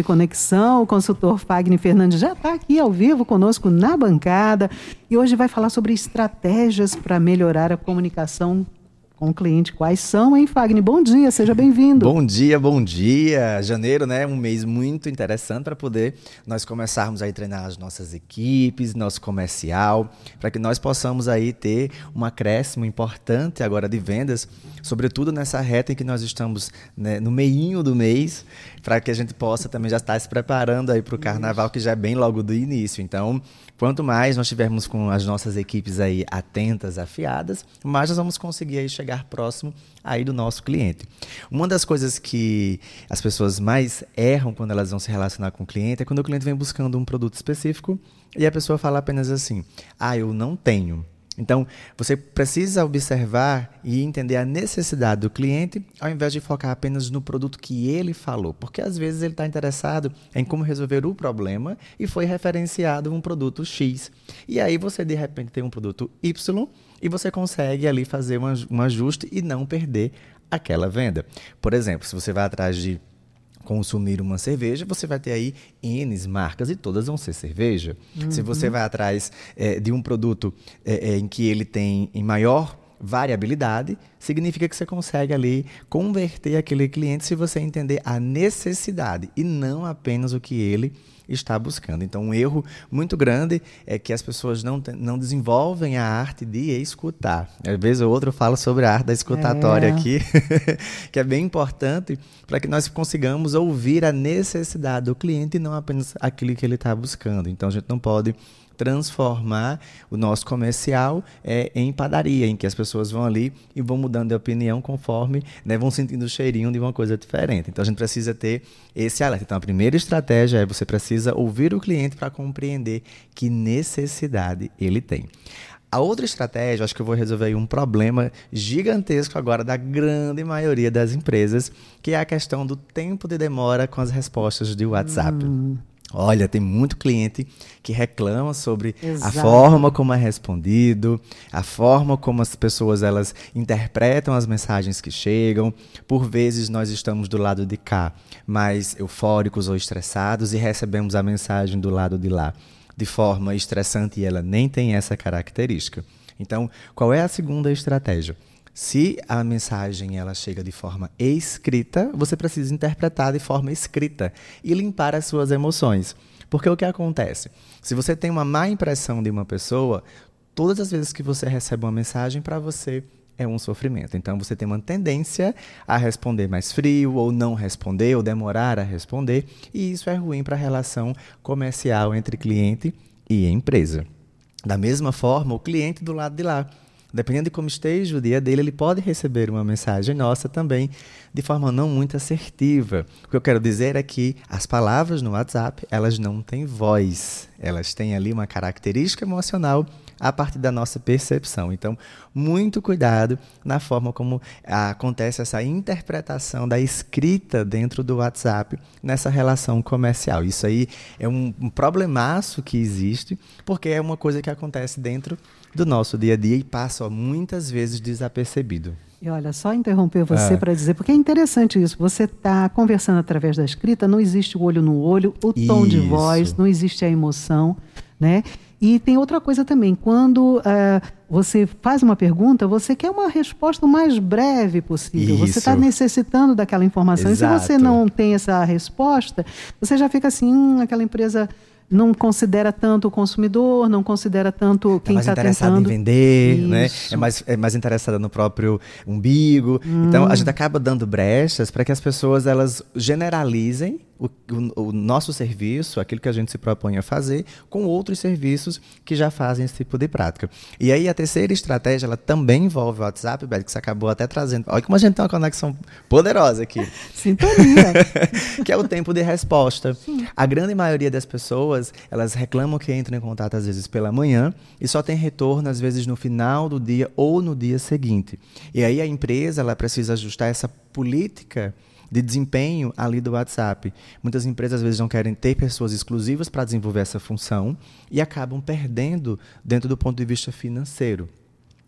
E Conexão. O consultor Fagner Fernandes já está aqui ao vivo conosco na bancada e hoje vai falar sobre estratégias para melhorar a comunicação com o cliente. Quais são, hein, Fagner? Bom dia, seja bem-vindo. Bom dia, bom dia. Janeiro, né? Um mês muito interessante para poder nós começarmos aí treinar as nossas equipes, nosso comercial, para que nós possamos aí ter um acréscimo importante agora de vendas, sobretudo nessa reta em que nós estamos né, no meinho do mês, para que a gente possa também já estar se preparando aí para o carnaval, que já é bem logo do início. Então, quanto mais nós tivermos com as nossas equipes aí atentas, afiadas, mais nós vamos conseguir aí chegar chegar próximo aí do nosso cliente. Uma das coisas que as pessoas mais erram quando elas vão se relacionar com o cliente é quando o cliente vem buscando um produto específico e a pessoa fala apenas assim: "Ah, eu não tenho". Então, você precisa observar e entender a necessidade do cliente, ao invés de focar apenas no produto que ele falou. Porque às vezes ele está interessado em como resolver o problema e foi referenciado um produto X. E aí você, de repente, tem um produto Y e você consegue ali fazer um ajuste e não perder aquela venda. Por exemplo, se você vai atrás de consumir uma cerveja, você vai ter aí N marcas e todas vão ser cerveja. Uhum. Se você vai atrás é, de um produto é, é, em que ele tem em maior variabilidade, significa que você consegue ali converter aquele cliente se você entender a necessidade e não apenas o que ele está buscando. Então, um erro muito grande é que as pessoas não, não desenvolvem a arte de escutar. Às vezes ou outro fala sobre a arte da escutatória é. aqui, que é bem importante para que nós consigamos ouvir a necessidade do cliente e não apenas aquilo que ele está buscando. Então, a gente não pode transformar o nosso comercial é, em padaria, em que as pessoas vão ali e vão mudando de opinião conforme né, vão sentindo o cheirinho de uma coisa diferente. Então a gente precisa ter esse alerta. Então a primeira estratégia é você precisa ouvir o cliente para compreender que necessidade ele tem. A outra estratégia, acho que eu vou resolver um problema gigantesco agora da grande maioria das empresas, que é a questão do tempo de demora com as respostas de WhatsApp. Hum. Olha, tem muito cliente que reclama sobre Exato. a forma como é respondido, a forma como as pessoas elas interpretam as mensagens que chegam. Por vezes nós estamos do lado de cá mais eufóricos ou estressados e recebemos a mensagem do lado de lá de forma estressante e ela nem tem essa característica. Então, qual é a segunda estratégia? Se a mensagem ela chega de forma escrita, você precisa interpretar de forma escrita e limpar as suas emoções. Porque o que acontece? Se você tem uma má impressão de uma pessoa, todas as vezes que você recebe uma mensagem para você é um sofrimento. Então você tem uma tendência a responder mais frio, ou não responder, ou demorar a responder, e isso é ruim para a relação comercial entre cliente e empresa. Da mesma forma, o cliente do lado de lá Dependendo de como esteja o dia dele, ele pode receber uma mensagem nossa também de forma não muito assertiva. O que eu quero dizer é que as palavras no WhatsApp, elas não têm voz. Elas têm ali uma característica emocional a partir da nossa percepção. Então, muito cuidado na forma como acontece essa interpretação da escrita dentro do WhatsApp nessa relação comercial. Isso aí é um, problemaço que existe, porque é uma coisa que acontece dentro do nosso dia a dia e passa muitas vezes desapercebido. E olha, só interromper você é. para dizer, porque é interessante isso. Você está conversando através da escrita, não existe o olho no olho, o tom isso. de voz, não existe a emoção, né? E tem outra coisa também, quando uh, você faz uma pergunta, você quer uma resposta o mais breve possível. Isso. Você está necessitando daquela informação. Exato. E se você não tem essa resposta, você já fica assim, hum, aquela empresa não considera tanto o consumidor, não considera tanto é quem está tentando... É mais interessada em vender, né? É mais, é mais interessada no próprio umbigo. Hum. Então, a gente acaba dando brechas para que as pessoas elas generalizem o, o, o, nosso serviço, aquilo que a gente se propõe a fazer, com outros serviços que já fazem esse tipo de prática. E aí a terceira estratégia, ela também envolve o WhatsApp, Beto, que você acabou até trazendo. Olha como a gente tem uma conexão poderosa aqui. Sintonia. que é o tempo de resposta. Sim. A grande maioria das pessoas, elas reclamam que entram em contato às vezes pela manhã e só tem retorno às vezes no final do dia ou no dia seguinte. E aí a empresa, ela precisa ajustar essa política de desempenho ali do WhatsApp. Muitas empresas às vezes não querem ter pessoas exclusivas para desenvolver essa função e acabam perdendo dentro do ponto de vista financeiro.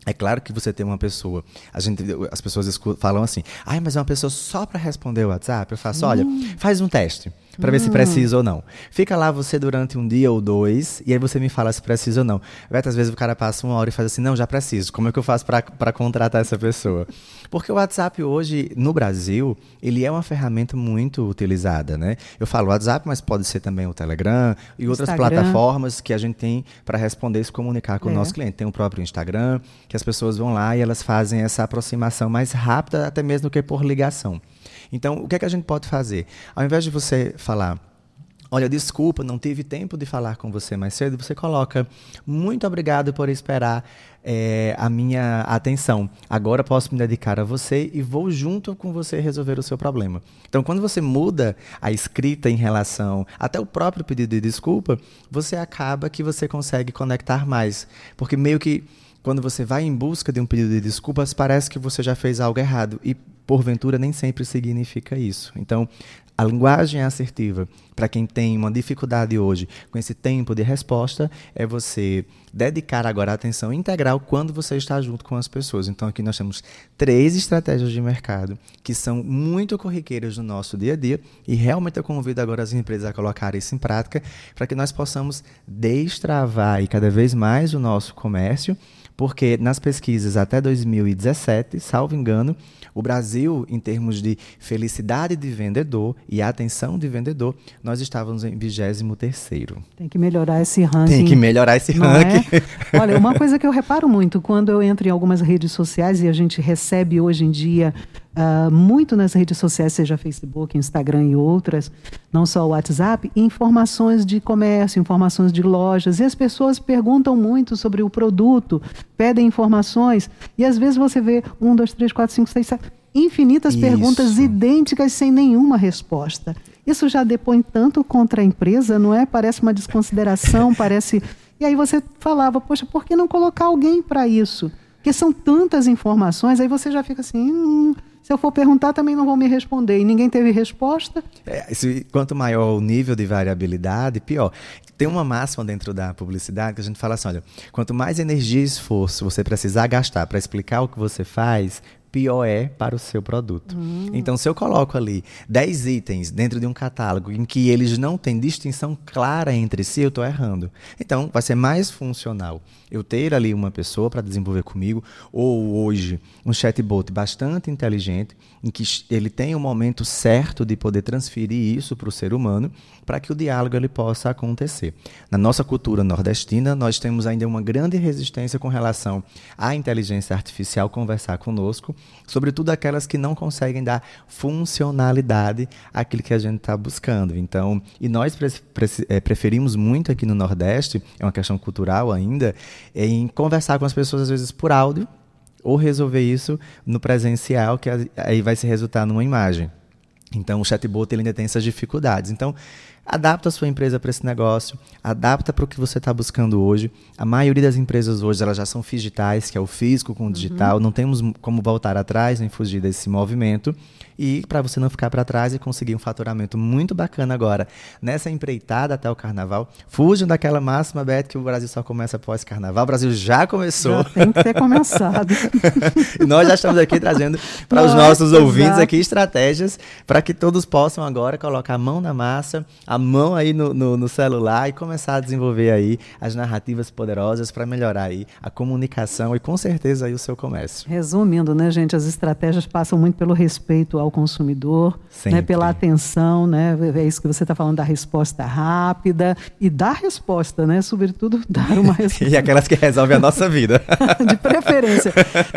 É claro que você tem uma pessoa, a gente, as pessoas falam assim, ai, mas é uma pessoa só para responder o WhatsApp. Eu faço, olha, hum. faz um teste. Para hum. ver se hum. precisa ou não. Fica lá você durante um dia ou dois, e aí você me fala se precisa ou não. Beto, às vezes o cara passa uma hora e faz assim, não, já preciso. Como é que eu faço para contratar essa pessoa? Porque o WhatsApp hoje, no Brasil, ele é uma ferramenta muito utilizada, né? Eu falo WhatsApp, mas pode ser também o Telegram e outras Instagram. plataformas que a gente tem para responder e se comunicar com é. o nosso cliente. Tem o próprio Instagram, que as pessoas vão lá e elas fazem essa aproximação mais rápida, até mesmo que por ligação. Então, o que é que a gente pode fazer? Ao invés de você falar, olha, desculpa, não tive tempo de falar com você mais cedo, você coloca, muito obrigado por esperar é, a minha atenção. Agora posso me dedicar a você e vou junto com você resolver o seu problema. Então, quando você muda a escrita em relação até o próprio pedido de desculpa, você acaba que você consegue conectar mais. Porque meio que quando você vai em busca de um pedido de desculpas, parece que você já fez algo errado. E porventura nem sempre significa isso. Então, a linguagem assertiva, para quem tem uma dificuldade hoje com esse tempo de resposta, é você dedicar agora a atenção integral quando você está junto com as pessoas. Então, aqui nós temos três estratégias de mercado que são muito corriqueiras no nosso dia a dia e realmente eu convido agora as empresas a colocar isso em prática para que nós possamos destravar e cada vez mais o nosso comércio porque nas pesquisas até 2017, salvo engano, o Brasil, em termos de felicidade de vendedor e atenção de vendedor, nós estávamos em 23º. Tem que melhorar esse ranking. Tem que melhorar esse ranking. É? Olha, uma coisa que eu reparo muito, quando eu entro em algumas redes sociais e a gente recebe hoje em dia uh, muito nas redes sociais, seja Facebook, Instagram e outras, não só o WhatsApp, informações de comércio, informações de lojas. E as pessoas perguntam muito sobre o produto, pedem informações, e às vezes você vê um, dois, três, quatro, cinco, seis, sete, infinitas Isso. perguntas idênticas sem nenhuma resposta. Isso já depõe tanto contra a empresa, não é? Parece uma desconsideração, parece. E aí você falava, poxa, por que não colocar alguém para isso? Porque são tantas informações, aí você já fica assim. Hum, se eu for perguntar, também não vão me responder. E ninguém teve resposta. É, se, quanto maior o nível de variabilidade, pior. Tem uma máxima dentro da publicidade que a gente fala assim: olha, quanto mais energia e esforço você precisar gastar para explicar o que você faz, pior é para o seu produto. Hum. Então, se eu coloco ali 10 itens dentro de um catálogo em que eles não têm distinção clara entre si, eu estou errando. Então, vai ser mais funcional eu ter ali uma pessoa para desenvolver comigo, ou hoje um chatbot bastante inteligente, em que ele tem o um momento certo de poder transferir isso para o ser humano, para que o diálogo ele possa acontecer. Na nossa cultura nordestina, nós temos ainda uma grande resistência com relação à inteligência artificial conversar conosco, sobretudo aquelas que não conseguem dar funcionalidade àquilo que a gente está buscando. Então, e nós pre pre é, preferimos muito aqui no Nordeste, é uma questão cultural ainda, em conversar com as pessoas às vezes por áudio ou resolver isso no presencial, que aí vai se resultar numa imagem. Então, o chatbot ele ainda tem essas dificuldades. Então, adapta a sua empresa para esse negócio, adapta para o que você está buscando hoje. A maioria das empresas hoje elas já são digitais, que é o físico com o digital. Uhum. Não temos como voltar atrás nem fugir desse movimento. E para você não ficar para trás e conseguir um faturamento muito bacana agora nessa empreitada até o carnaval, fujam daquela máxima, Beto, que o Brasil só começa após carnaval. O Brasil já começou. Já tem que ter começado. e nós já estamos aqui trazendo para os nossos ouvintes aqui estratégias para que todos possam agora colocar a mão na massa, a mão aí no, no, no celular e começar a desenvolver aí as narrativas poderosas para melhorar aí a comunicação e com certeza aí o seu comércio. Resumindo, né, gente, as estratégias passam muito pelo respeito ao consumidor, né, pela atenção, né, é isso que você está falando da resposta rápida e da resposta, né, sobretudo dar uma resposta. e aquelas que resolvem a nossa vida. De preferência.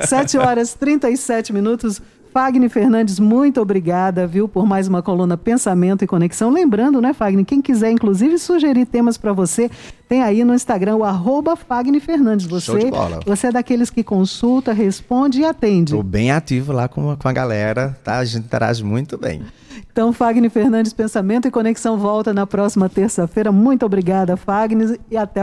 7 horas 37 minutos. Fagner Fernandes, muito obrigada, viu, por mais uma coluna Pensamento e Conexão. Lembrando, né, Fagner, quem quiser, inclusive, sugerir temas para você, tem aí no Instagram o arroba Fagner Fernandes. Você, você é daqueles que consulta, responde e atende. Estou bem ativo lá com, com a galera, tá? A gente interage muito bem. Então, Fagner Fernandes, Pensamento e Conexão volta na próxima terça-feira. Muito obrigada, Fagner, e até